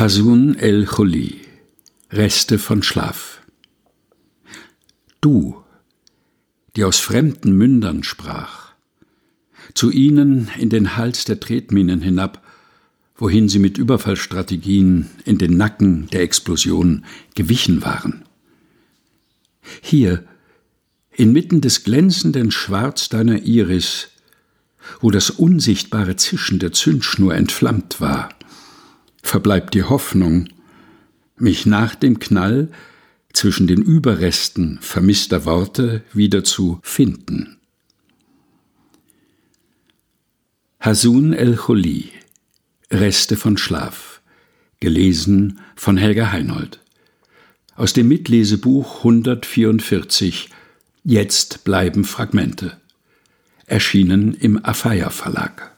Hasun el-Choli Reste von Schlaf Du, die aus fremden Mündern sprach, zu ihnen in den Hals der Tretminen hinab, wohin sie mit Überfallstrategien in den Nacken der Explosion gewichen waren. Hier, inmitten des glänzenden Schwarz deiner Iris, wo das unsichtbare Zischen der Zündschnur entflammt war, verbleibt die Hoffnung, mich nach dem Knall zwischen den Überresten vermisster Worte wieder zu finden. Hasun el-Choli Reste von Schlaf gelesen von Helga Heinold aus dem Mitlesebuch 144 Jetzt bleiben Fragmente erschienen im Afeier Verlag